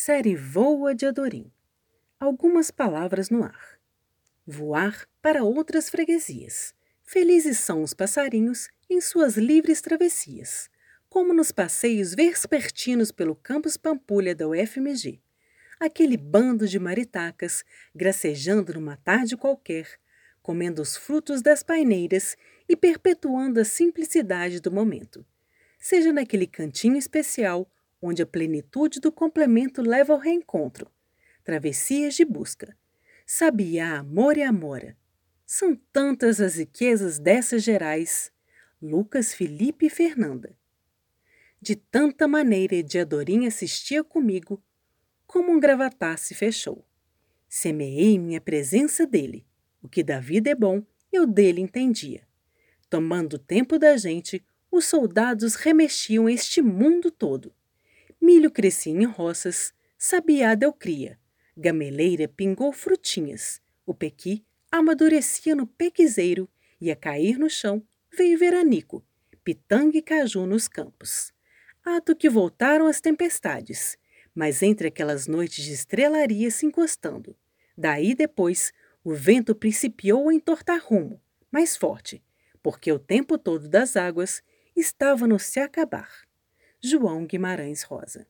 Série Voa de Adorim. Algumas palavras no ar. Voar para outras freguesias. Felizes são os passarinhos em suas livres travessias, como nos passeios vespertinos pelo campus Pampulha da UFMG. Aquele bando de maritacas gracejando numa tarde qualquer, comendo os frutos das paineiras e perpetuando a simplicidade do momento. Seja naquele cantinho especial onde a plenitude do complemento leva ao reencontro. Travessias de busca. Sabiá, amor e amora. São tantas as riquezas dessas gerais. Lucas, Felipe e Fernanda. De tanta maneira de Adorim assistia comigo, como um gravatar se fechou. Semeei minha presença dele. O que da vida é bom, eu dele entendia. Tomando o tempo da gente, os soldados remexiam este mundo todo. Milho crescia em roças, sabiá deu cria, gameleira pingou frutinhas, o pequi amadurecia no pequizeiro e a cair no chão veio veranico, pitanga e caju nos campos. Ato que voltaram as tempestades, mas entre aquelas noites de estrelaria se encostando. Daí depois, o vento principiou a entortar rumo, mais forte, porque o tempo todo das águas estava no se acabar. João Guimarães Rosa.